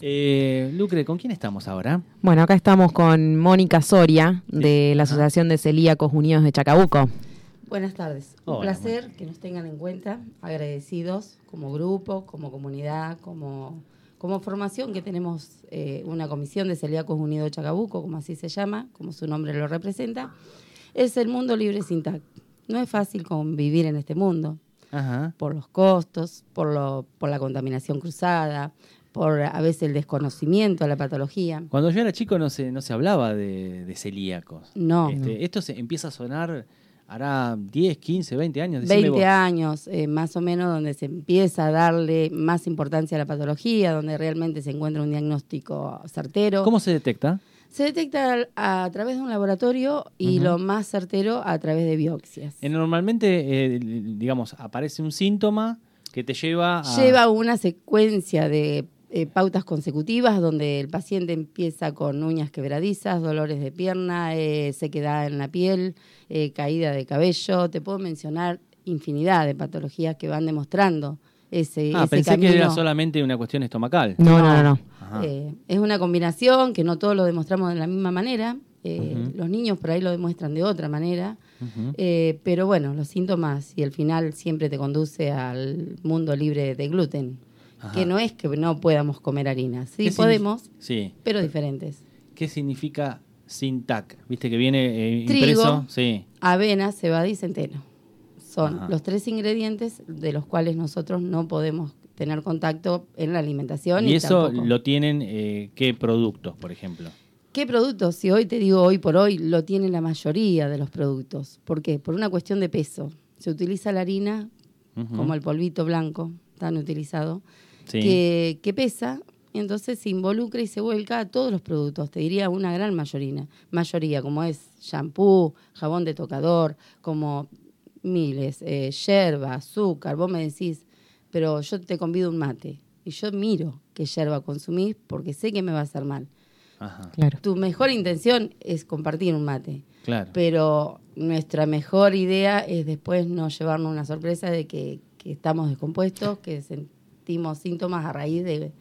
Eh, Lucre, ¿con quién estamos ahora? Bueno, acá estamos con Mónica Soria de la Asociación de Celíacos Unidos de Chacabuco. Buenas tardes. Un placer que nos tengan en cuenta, agradecidos como grupo, como comunidad, como, como formación que tenemos eh, una comisión de Celíacos Unidos de Chacabuco, como así se llama, como su nombre lo representa. Es el mundo libre sin TAC. No es fácil convivir en este mundo. Por los costos, por, lo, por la contaminación cruzada, por a veces el desconocimiento de la patología. Cuando yo era chico no se, no se hablaba de, celíacos. No, este, Esto se empieza a sonar, hará 10, 15, 20 años. 20 años, eh, más o menos, donde se empieza a darle más importancia a la patología, donde realmente se encuentra un diagnóstico certero. ¿Cómo se detecta? Se detecta a, través de un laboratorio y lo más certero a través de biopsias. Eh, normalmente, eh, digamos, aparece un síntoma que te lleva a... Lleva una secuencia de eh, pautas consecutivas donde el paciente empieza con uñas quebradizas, dolores de pierna, eh, sequedad en la piel, eh, caída de cabello. Te puedo mencionar infinidad de patologías que van demostrando ese, ah, pensé que era solamente una cuestión estomacal. No, no, no. Eh, es una combinación que no todos lo demostramos de la misma manera. Los niños por ahí lo demuestran de otra manera. pero bueno, los síntomas y el final siempre te conduce al mundo libre de gluten que no es que no podamos comer harinas. Sí podemos, sí. pero diferentes. ¿Qué significa Sintac? Viste que viene eh, Trigo, sí. avena, cebada y centeno. Son los tres ingredientes de los cuales nosotros no podemos tener contacto en la alimentación. ¿Y, eso lo tienen eh, qué productos, por ejemplo? ¿Qué productos? Si hoy te digo hoy por hoy, lo tiene la mayoría de los productos. ¿Por qué? Por una cuestión de peso. Se utiliza la harina como el polvito blanco, tan utilizado que, pesa, entonces se involucra y se vuelca a todos los productos, te diría una gran mayoría, mayoría como es shampoo, jabón de tocador, como miles, eh, yerba, azúcar, vos me decís, pero yo te convido un mate y yo miro qué yerba consumís porque sé que me va a hacer mal. Claro. Tu mejor intención es compartir un mate. Claro. Pero nuestra mejor idea es después no llevarnos una sorpresa de que, que estamos descompuestos, que síntomas a raíz de,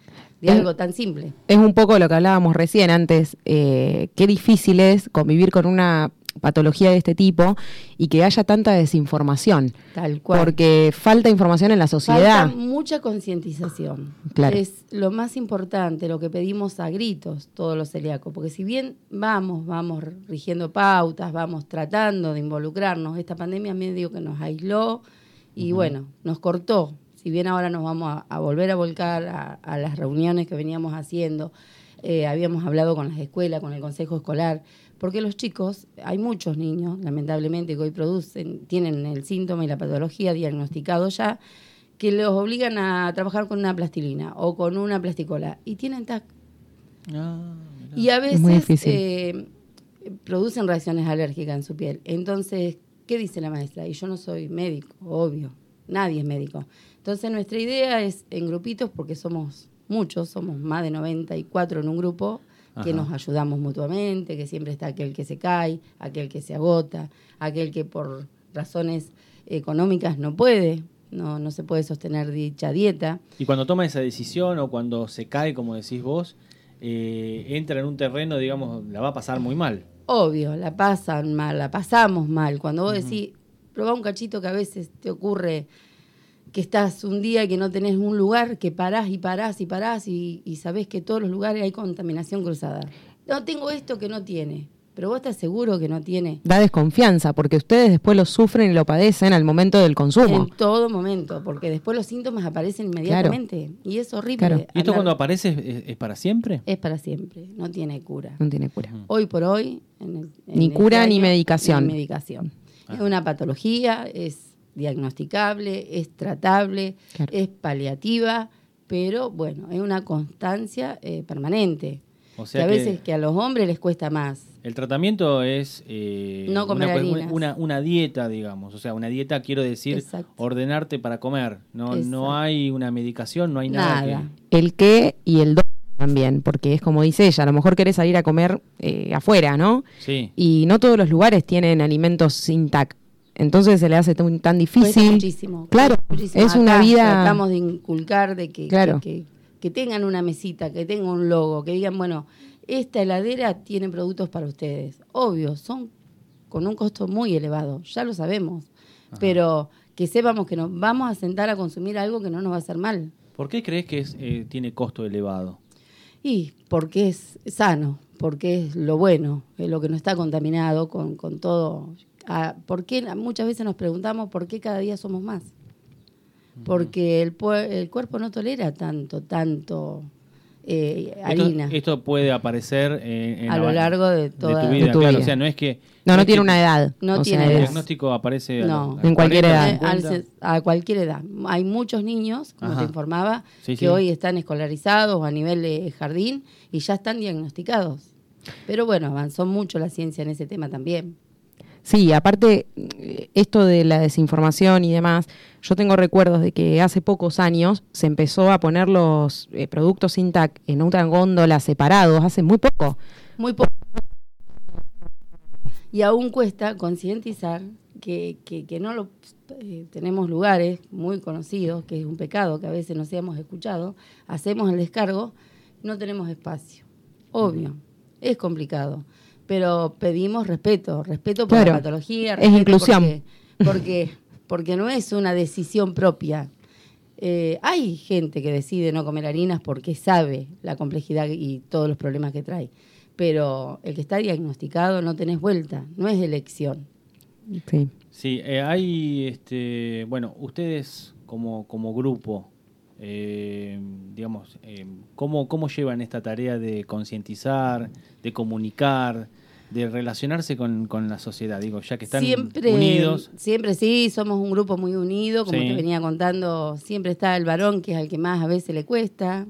algo tan simple. Es un poco lo que hablábamos recién antes, eh, qué difícil es convivir con una patología de este tipo y que haya tanta desinformación. Tal cual. Porque falta información en la sociedad. Falta mucha concientización. Claro. Es lo más importante, lo que pedimos a gritos todos los celíacos. Porque si bien vamos, vamos rigiendo pautas, vamos tratando de involucrarnos, esta pandemia medio que nos aisló y bueno, nos cortó si bien ahora nos vamos a, volver a volcar a, las reuniones que veníamos haciendo, eh, habíamos hablado con las escuelas, con el consejo escolar, porque los chicos, hay muchos niños, lamentablemente, que hoy producen, tienen el síntoma y la patología diagnosticado ya, que los obligan a trabajar con una plastilina o con una plasticola y tienen TAC. Ah, y a veces eh, producen reacciones alérgicas en su piel. Entonces, ¿qué dice la maestra? Y yo no soy médico, obvio, nadie es médico. Entonces nuestra idea es en grupitos, porque somos muchos, somos más de 94 en un grupo, que nos ayudamos mutuamente, que siempre está aquel que se cae, aquel que se agota, aquel que por razones económicas no puede, no, no se puede sostener dicha dieta. Y cuando toma esa decisión o cuando se cae, como decís vos, eh, entra en un terreno, digamos, la va a pasar muy mal. Obvio, la pasan mal, la pasamos mal. Cuando vos decís, probá un cachito que a veces te ocurre que estás un día y que no tenés un lugar, que parás y parás y parás y, y sabés que todos los lugares hay contaminación cruzada. No tengo esto que no tiene. Pero vos estás seguro que no tiene. Da desconfianza, porque ustedes después lo sufren y lo padecen al momento del consumo. En todo momento, porque después los síntomas aparecen inmediatamente. Y es horrible. ¿Y esto cuando aparece es, para siempre? Es para siempre, no tiene cura. No tiene cura. Hoy por hoy. ni cura este ni medicación. Ni medicación. Es una patología, es diagnosticable, es tratable, es paliativa, pero bueno, es una constancia eh, permanente. O sea que a veces que, a los hombres les cuesta más. El tratamiento es eh, no comer una, una, dieta, digamos. O sea, una dieta quiero decir ordenarte para comer. No, no hay una medicación, no hay nada. El qué y el dónde también, porque es como dice ella, a lo mejor querés salir a comer eh, afuera, ¿no? Sí. Y no todos los lugares tienen alimentos sin TAC. Entonces se le hace tan difícil. muchísimo. Claro, es una vida. Tratamos de inculcar de que, que tengan una mesita, que tengan un logo, que digan, bueno, esta heladera tiene productos para ustedes. Obvio, son con un costo muy elevado, ya lo sabemos, pero que sepamos que nos vamos a sentar a consumir algo que no nos va a hacer mal. ¿Por qué crees que eh, tiene costo elevado? Y porque es sano, porque es lo bueno, es lo que no está contaminado con, con todo. Ah, ¿Por qué? Muchas veces nos preguntamos por qué cada día somos más. Porque el, el cuerpo no tolera tanto, tanto eh, harina. Esto, puede aparecer eh, a lo largo de toda tu vida. o sea, no es que no, no, tiene una edad. No tiene edad. El diagnóstico aparece en cualquier edad. A, cualquier edad. Hay muchos niños, como te informaba, que hoy están escolarizados a nivel de jardín y ya están diagnosticados. Pero bueno, avanzó mucho la ciencia en ese tema también. Sí, aparte, esto de la desinformación y demás, yo tengo recuerdos de que hace pocos años se empezó a poner los eh, productos Intac en otra góndola separados, hace muy poco. Muy poco. Y aún cuesta concientizar que, que, no lo eh, tenemos lugares muy conocidos, que es un pecado que a veces no seamos escuchado, hacemos el descargo, no tenemos espacio. Obvio, es complicado pero pedimos respeto, respeto por la patología, es inclusión. Porque, porque, no es una decisión propia. Eh, hay gente que decide no comer harinas porque sabe la complejidad y todos los problemas que trae, pero el que está diagnosticado no tenés vuelta, no es elección. Sí, sí eh, hay, este, bueno, ustedes como, como grupo, eh, digamos, eh, ¿cómo, ¿cómo llevan esta tarea de concientizar, de comunicar, de relacionarse con, la sociedad? Digo, ya que están unidos. Siempre sí, somos un grupo muy unido, como te venía contando, siempre está el varón, que es el que más a veces le cuesta,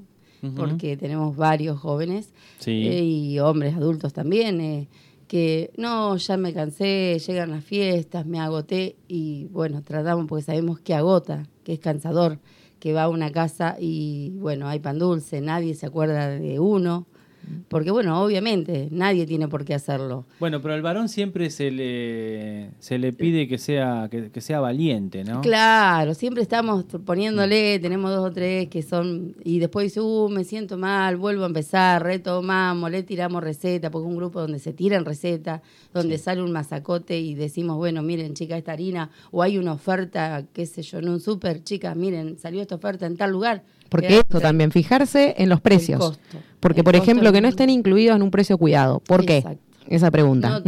porque tenemos varios jóvenes eh, y hombres adultos también. que no, ya me cansé, llegan las fiestas, me agoté y bueno, tratamos porque sabemos que agota, que es cansador que va a una casa y, bueno, hay pan dulce, nadie se acuerda de uno. Porque, bueno, obviamente, nadie tiene por qué hacerlo. Bueno, pero al varón siempre se le, se le pide que sea, que, sea valiente, ¿no? Claro, siempre estamos poniéndole, tenemos dos o tres que son, y después dice, uh, me siento mal, vuelvo a empezar, retomamos, le tiramos receta, porque es un grupo donde se tiran recetas, donde sale un masacote y decimos, bueno, miren, chica, esta harina, o hay una oferta, qué sé yo, en un súper, chicas, miren, salió esta oferta en tal lugar porque esto también, fijarse en los precios. Porque, por ejemplo, que no estén incluidos en un precio cuidado. ¿Por qué? Esa pregunta.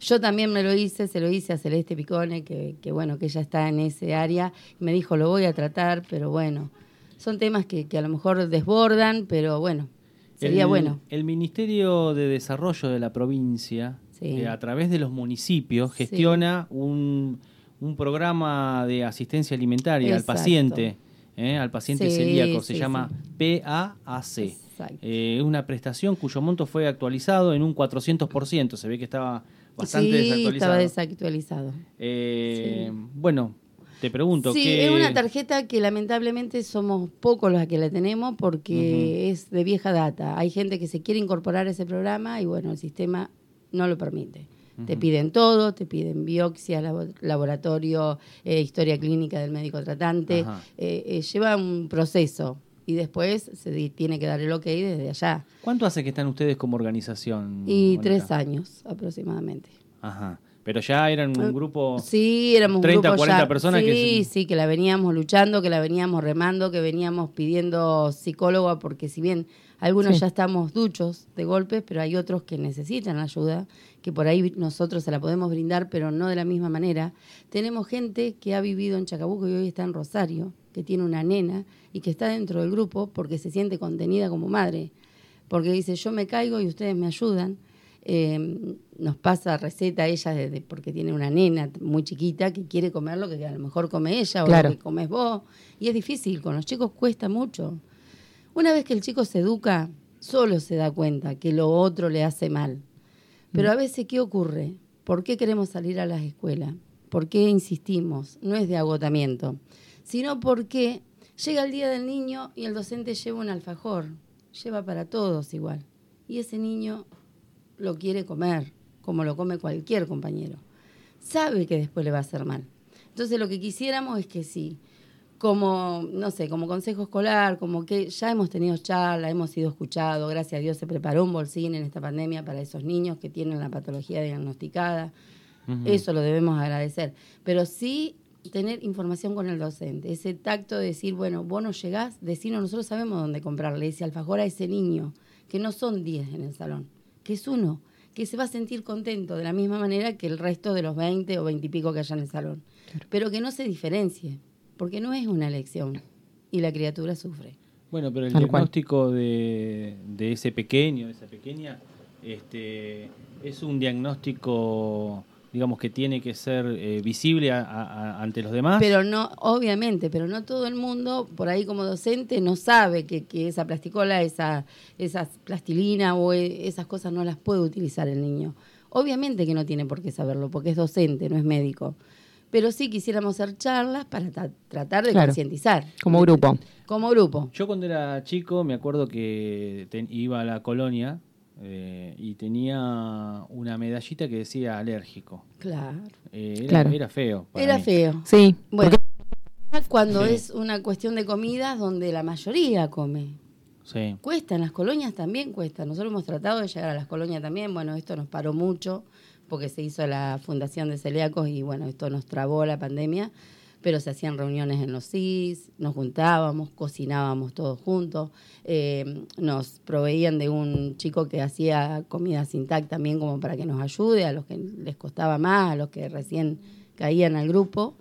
yo también me lo hice, se lo hice a Celeste Picone, que, bueno, que ella está en ese área. Me dijo, lo voy a tratar, pero bueno, son temas que, a lo mejor desbordan, pero bueno, sería bueno. El Ministerio de Desarrollo de la provincia, eh, a través de los municipios, gestiona un, un, programa de asistencia alimentaria al paciente ¿eh? al paciente celíaco. Se llama PAAC. Eh, es una prestación cuyo monto fue actualizado en un 400%. Se ve que estaba bastante desactualizado. estaba desactualizado. Eh, bueno, te pregunto. Sí, es una tarjeta que lamentablemente somos pocos los que la tenemos porque es de vieja data. Hay gente que se quiere incorporar a ese programa y bueno, el sistema no lo permite. Te piden todo, te piden biopsia, laboratorio, eh, historia clínica del médico tratante. Eh, eh, lleva un proceso y después se tiene que dar el ok desde allá. ¿Cuánto hace que están ustedes como organización? Y tres años aproximadamente. Ajá. Pero ya eran un grupo. Sí, éramos 30, un grupo 40 personas. Sí, que... sí, que la veníamos luchando, que la veníamos remando, que veníamos pidiendo psicóloga, porque si bien algunos ya estamos duchos de golpes, pero hay otros que necesitan ayuda que por ahí nosotros se la podemos brindar, pero no de la misma manera. Tenemos gente que ha vivido en Chacabuco y hoy está en Rosario, que tiene una nena y que está dentro del grupo porque se siente contenida como madre, porque dice, yo me caigo y ustedes me ayudan. Em, nos pasa receta ella de, porque tiene una nena muy chiquita que quiere comer lo que a lo mejor come ella o lo que comes vos. Y es difícil, con los chicos cuesta mucho. Una vez que el chico se educa, solo se da cuenta que lo otro le hace mal. Pero mm. a veces, ¿qué ocurre? ¿Por qué queremos salir a las escuelas? ¿Por qué insistimos? No es de agotamiento, sino porque llega el día del niño y el docente lleva un alfajor, lleva para todos igual. Y ese niño lo quiere comer, como lo come cualquier compañero. Sabe que después le va a hacer mal. Entonces lo que quisiéramos es que si como, no sé, como consejo escolar, como que ya hemos tenido charla, hemos sido escuchados, gracias a Dios se preparó un bolsín en esta pandemia para esos niños que tienen la patología diagnosticada. Eso lo debemos agradecer. Pero sí tener información con el docente, ese tacto de decir, bueno, vos no llegás, decirnos, nosotros sabemos dónde comprarle ese alfajor a ese niño, que no son 10 en el salón, que es uno, que se va a sentir contento de la misma manera que el resto de los 20 o 20 y pico que haya en el salón, pero que no se diferencie, porque no es una elección y la criatura sufre. Bueno, pero el diagnóstico de, ese pequeño, de esa pequeña, este, es un diagnóstico digamos que tiene que ser eh, visible ante los demás. Pero no, obviamente, pero no todo el mundo, por ahí como docente, no sabe que, que esa plasticola, esa, esas plastilina o e, esas cosas no las puede utilizar el niño. Obviamente que no tiene por qué saberlo, porque es docente, no es médico pero sí quisiéramos hacer charlas para tratar de concientizar. Como grupo. Como grupo. Yo cuando era chico me acuerdo que iba a la colonia eh, y tenía una medallita que decía alérgico. Claro. Eh, era, feo. era feo. Sí. Bueno, cuando es una cuestión de comidas donde la mayoría come. Sí. Cuesta, en las colonias también cuesta. Nosotros hemos tratado de llegar a las colonias también. Bueno, esto nos paró mucho porque se hizo la fundación de celíacos y bueno, esto nos trabó la pandemia, pero se hacían reuniones en los CIS, nos juntábamos, cocinábamos todos juntos, eh, nos proveían de un chico que hacía comida sin tac también como para que nos ayude a los que les costaba más, a los que recién caían al grupo.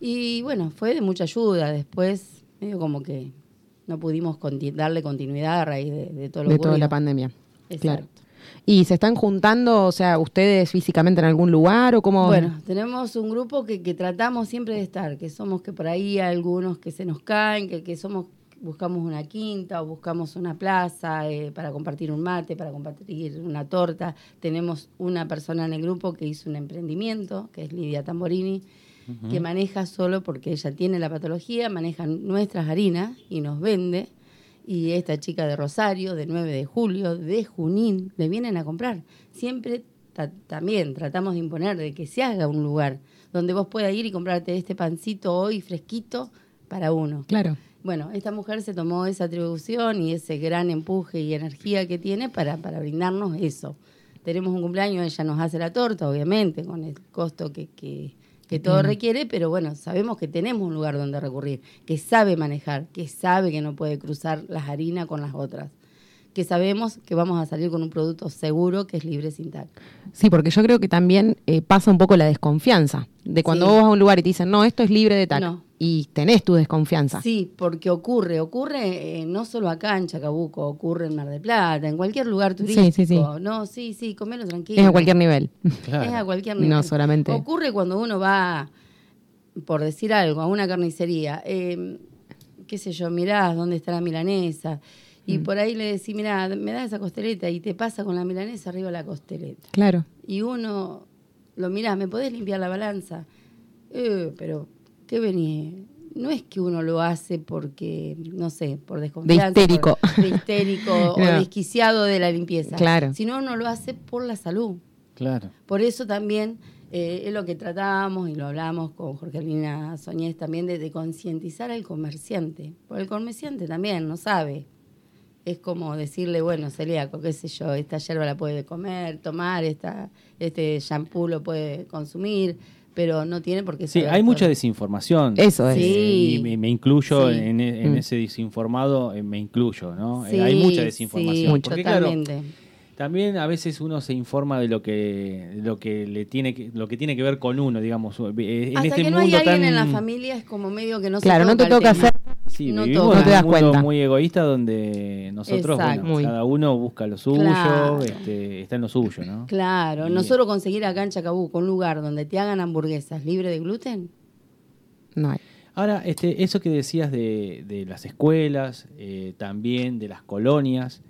Y bueno, fue de mucha ayuda. Después, medio como que no pudimos darle continuidad a raíz de, todo lo De toda la pandemia. Claro. ¿Y se están juntando, o sea, ustedes físicamente en algún lugar o cómo? Bueno, tenemos un grupo que, tratamos siempre de estar, que somos que por ahí hay algunos que se nos caen, que, que somos buscamos una quinta o buscamos una plaza eh, para compartir un mate, para compartir una torta. Tenemos una persona en el grupo que hizo un emprendimiento, que es Lidia Tamborini, que maneja solo porque ella tiene la patología, maneja nuestras harinas y nos vende y esta chica de Rosario, de 9 de julio, de Junín, le vienen a comprar. Siempre también tratamos de imponer de que se haga un lugar donde vos puedas ir y comprarte este pancito hoy fresquito para uno. Claro. Bueno, esta mujer se tomó esa atribución y ese gran empuje y energía que tiene para, para brindarnos eso. Tenemos un cumpleaños, ella nos hace la torta, obviamente, con el costo que, que, que todo requiere, pero bueno, sabemos que tenemos un lugar donde recurrir, que sabe manejar, que sabe que no puede cruzar las harinas con las otras que sabemos que vamos a salir con un producto seguro que es libre sin TAC. Sí, porque yo creo que también eh, pasa un poco la desconfianza de cuando vos vas a un lugar y te dicen, no, esto es libre de TAC. No y tenés tu desconfianza. Sí, porque ocurre, ocurre eh, no solo acá en Chacabuco, ocurre en Mar del Plata, en cualquier lugar turístico. Sí, sí, sí. No, sí, sí, comelo tranquilo. Es a cualquier nivel. Es a cualquier nivel. No solamente. Ocurre cuando uno va, por decir algo, a una carnicería. Eh, qué sé yo, mirás dónde está la milanesa. Y mm. por ahí le decís, mirá, me da esa costeleta y te pasa con la milanesa arriba la costeleta. Claro. Y uno lo mirás, ¿me podés limpiar la balanza? Eh, pero ¿qué venía? No es que uno lo hace porque, no sé, por desconfianza. De histérico. de histérico o desquiciado de la limpieza. Claro. Sino uno lo hace por la salud. Claro. Por eso también eh, es lo que tratábamos y lo hablamos con Jorgelina Soñez también de, concientizar al comerciante. Porque el comerciante también no sabe. Es como decirle, bueno, celíaco, qué sé yo, esta hierba la puede comer, tomar, esta, este shampoo lo puede consumir pero no tiene por qué Sí, hay mucha desinformación. Eso es. Sí. Y me, incluyo en, mm. ese desinformado, eh, me incluyo, ¿no? Eh, hay mucha desinformación. Sí, totalmente. también a veces uno se informa de lo que lo que le tiene que, lo que tiene que ver con uno, digamos. Eh, en Hasta este que no hay alguien en la familia es como medio que no se Claro, no te toca hacer Sí, no, vivimos te un mundo muy egoísta donde nosotros, cada uno busca lo suyo, este, está en lo suyo, ¿no? Claro, nosotros conseguir acá en Chacabuco un lugar donde te hagan hamburguesas libre de gluten, no hay. Ahora, este, eso que decías de, de las escuelas, eh, también de las colonias,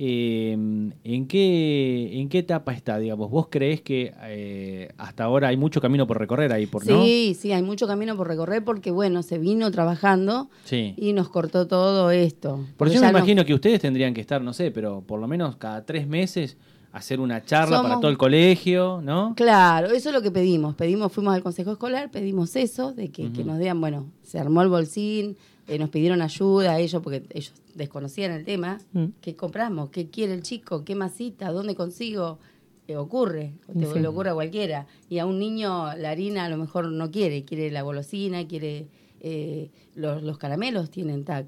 eh, ¿en, qué, ¿En qué etapa está, digamos? ¿Vos creés que eh, hasta ahora hay mucho camino por recorrer ahí, por Sí, sí, hay mucho camino por recorrer porque, bueno, se vino trabajando y nos cortó todo esto. Por eso me imagino que ustedes tendrían que estar, no sé, pero por lo menos cada tres meses hacer una charla para todo el colegio, ¿no? Claro, eso es lo que pedimos. Pedimos, fuimos al consejo escolar, pedimos eso, de que, nos digan, bueno, se armó el bolsín, eh, nos pidieron ayuda a ellos, porque ellos desconocían el tema. Mm. ¿Qué compramos? ¿Qué quiere el chico? ¿Qué masita? ¿Dónde consigo? ¿Qué ocurre? Te lo ocurre a cualquiera. Y a un niño la harina a lo mejor no quiere, quiere la golosina, quiere eh, los, los, caramelos tienen TAC.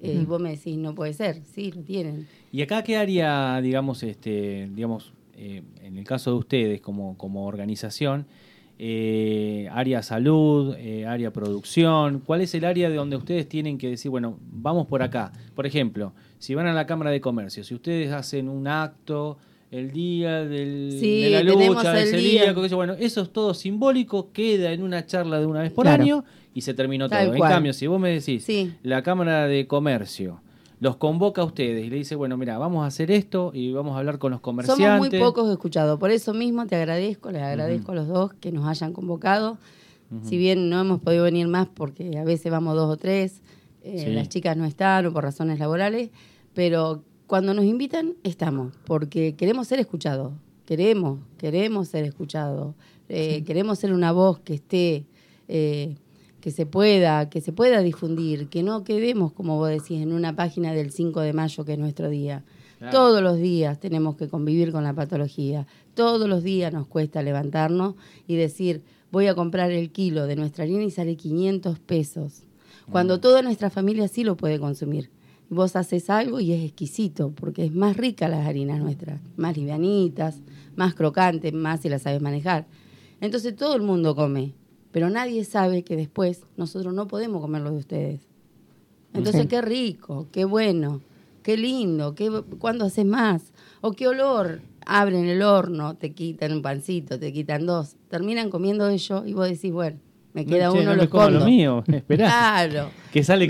Eh, y vos me decís, no puede ser, sí, lo tienen. ¿Y acá qué haría, digamos, este, digamos, eh, en el caso de ustedes como, como organización, área salud, área producción, ¿cuál es el área de donde ustedes tienen que decir, bueno, vamos por acá? Por ejemplo, si van a la Cámara de Comercio, si ustedes hacen un acto el día del, de la lucha, ese día, bueno, eso es todo simbólico, queda en una charla de una vez por año y se terminó todo. En cambio, si vos me decís, la Cámara de Comercio los convoca a ustedes y le dice, bueno, mira, vamos a hacer esto y vamos a hablar con los comerciantes. Somos muy pocos escuchados, por eso mismo te agradezco, les agradezco a los dos que nos hayan convocado. Si bien no hemos podido venir más porque a veces vamos dos o tres, eh, las chicas no están o por razones laborales, pero cuando nos invitan estamos, porque queremos ser escuchados, queremos, queremos ser escuchados, eh, queremos ser una voz que esté... Eh, que se pueda, que se pueda difundir, que no quedemos, como vos decís, en una página del 5 de mayo, que es nuestro día. Todos los días tenemos que convivir con la patología. Todos los días nos cuesta levantarnos y decir, voy a comprar el kilo de nuestra harina y sale 500 pesos. Cuando mm. toda nuestra familia sí lo puede consumir. Vos haces algo y es exquisito, porque es más rica las harinas nuestras, más livianitas, más crocantes, más si las sabes manejar. Entonces todo el mundo come pero nadie sabe que después nosotros no podemos comer lo de ustedes. Entonces, qué rico, qué bueno, qué lindo, qué, ¿cuándo haces más? O qué olor, abren el horno, te quitan un pancito, te quitan dos, terminan comiendo ellos y vos decís, bueno, me queda uno, no lo escondo. lo mío, esperá. Claro. Que sale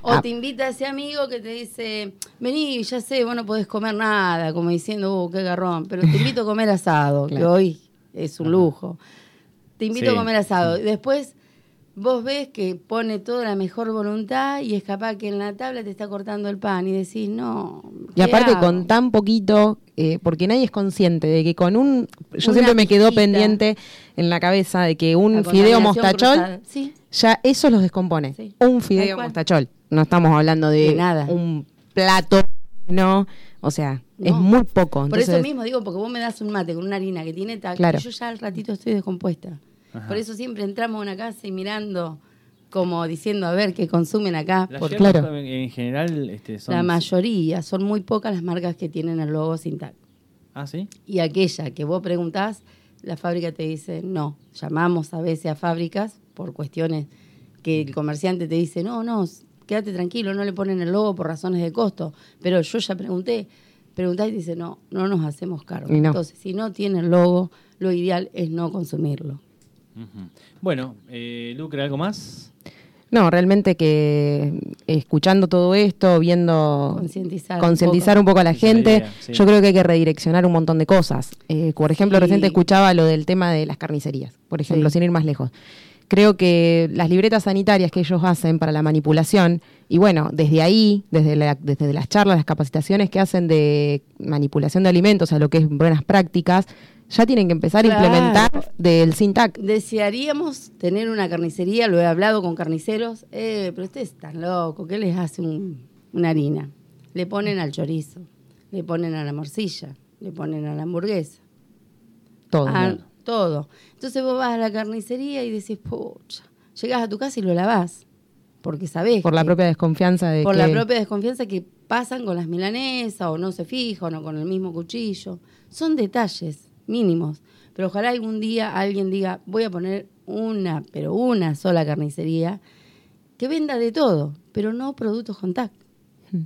O ah. te invita ese amigo que te dice, vení, ya sé, vos no podés comer nada, como diciendo, uh, qué garrón, pero te invito a comer asado, que hoy es un lujo te invito a comer asado. Y después vos ves que pone toda la mejor voluntad y es capaz que en la tabla te está cortando el pan y decís, no. Y aparte con tan poquito, eh, porque nadie es consciente de que con un. Yo siempre me quedó pendiente en la cabeza de que un fideo mostachol, ya eso los descompone. Un fideo mostachol. No estamos hablando de, nada. un plato, no. O sea, es muy poco. Por eso mismo digo, porque vos me das un mate con una harina que tiene tal, claro. yo ya al ratito estoy descompuesta. Por eso siempre entramos a una casa y mirando como diciendo a ver qué consumen acá. Por, claro. en general este, son... La mayoría, son muy pocas las marcas que tienen el logo Sintac. Ah, ¿sí? Y aquella que vos preguntás, la fábrica te dice no. Llamamos a veces a fábricas por cuestiones que el comerciante te dice, no, no, quédate tranquilo, no le ponen el logo por razones de costo. Pero yo ya pregunté, preguntás y dice, no, no nos hacemos cargo. Entonces, si no tiene el logo, lo ideal es no consumirlo. Bueno, eh, Lucre, ¿algo más? No, realmente que escuchando todo esto, viendo concientizar, un, poco a la gente, yo creo que hay que redireccionar un montón de cosas. Eh, por ejemplo, reciente escuchaba lo del tema de las carnicerías, por ejemplo, sin ir más lejos. Creo que las libretas sanitarias que ellos hacen para la manipulación, y bueno, desde ahí, desde, desde las charlas, las capacitaciones que hacen de manipulación de alimentos a lo que es buenas prácticas, ya tienen que empezar a implementar del SINTAC. Desearíamos tener una carnicería, lo he hablado con carniceros, eh, pero ustedes están locos, ¿qué les hace una harina? Le ponen al chorizo, le ponen a la morcilla, le ponen a la hamburguesa. Todo. todo. Entonces vos vas a la carnicería y decís, pucha, llegás a tu casa y lo lavás, porque sabés. Por la propia desconfianza de Por la propia desconfianza que pasan con las milanesas o no se fijan o con el mismo cuchillo. Son detalles mínimos. Pero ojalá algún día alguien diga, voy a poner una, pero una sola carnicería que venda de todo, pero no productos con TAC. Hmm.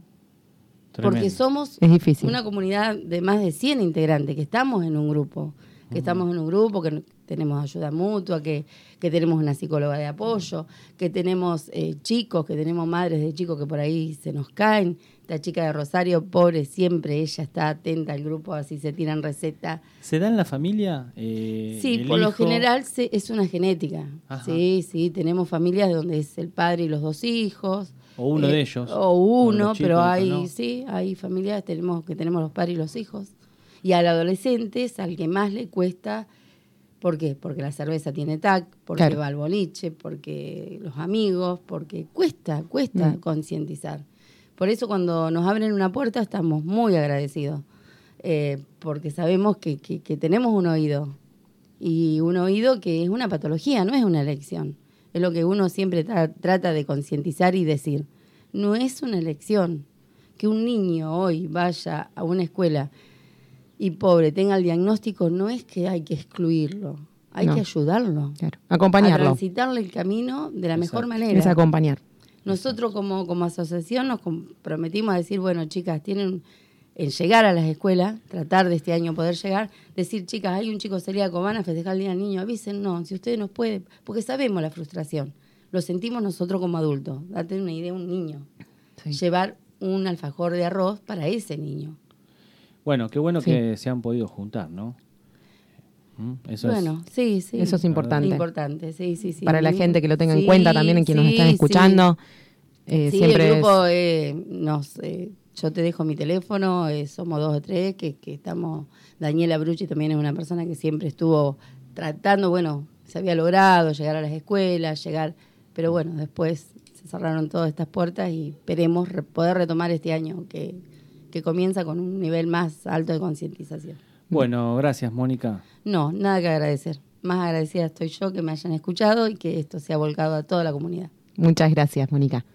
Porque somos una comunidad de más de 100 integrantes, que estamos en un grupo, que estamos en un grupo, que tenemos ayuda mutua, que, que tenemos una psicóloga de apoyo, que tenemos eh, chicos, que tenemos madres de chicos que por ahí se nos caen, la chica de Rosario, pobre, siempre ella está atenta al grupo, así se tiran recetas. ¿Se da en la familia? Eh, sí, por lo general es una genética. Sí, sí, tenemos familias donde es el padre y los dos hijos. O uno de eh, ellos. O uno, pero hay, sí, hay familias tenemos, que tenemos los padres y los hijos. Y al adolescente es al que más le cuesta, ¿por qué? Porque la cerveza tiene TAC, porque va al boliche, porque los amigos, porque cuesta, cuesta mm. concientizar. Por eso cuando nos abren una puerta estamos muy agradecidos, eh, porque sabemos que, que tenemos un oído, y un oído que es una patología, no es una elección. Es lo que uno siempre trata de concientizar y decir. No es una elección. Que un niño hoy vaya a una escuela y pobre tenga el diagnóstico, no es que hay que excluirlo, hay que ayudarlo. Acompañarlo. A transitarle el camino de la mejor manera. Es acompañar. Nosotros como, como asociación nos comprometimos a decir, bueno, chicas, tienen en llegar a las escuelas, tratar de este año poder llegar, decir, chicas, hay un chico celíaco, van a festejar el Día del Niño, avisen, no, si ustedes no pueden, porque sabemos la frustración, lo sentimos nosotros como adultos, date una idea, un niño, llevar un alfajor de arroz para ese niño. Bueno, qué bueno que se han podido juntar, ¿no? ¿Mm? Eso bueno, sí, sí. Eso es importante. Importante, sí, sí, sí. Para la gente que lo tenga en cuenta también, en quienes nos están escuchando. Eh, siempre el grupo eh, nos eh, yo te dejo mi teléfono, eh, somos dos o tres, que, estamos, Daniela Brucci también es una persona que siempre estuvo tratando, bueno, se había logrado llegar a las escuelas, llegar, pero bueno, después se cerraron todas estas puertas y esperemos poder retomar este año que, que comienza con un nivel más alto de concientización. Bueno, gracias, Mónica. No, nada que agradecer. Más agradecida estoy yo que me hayan escuchado y que esto se ha volcado a toda la comunidad. Muchas gracias, Mónica.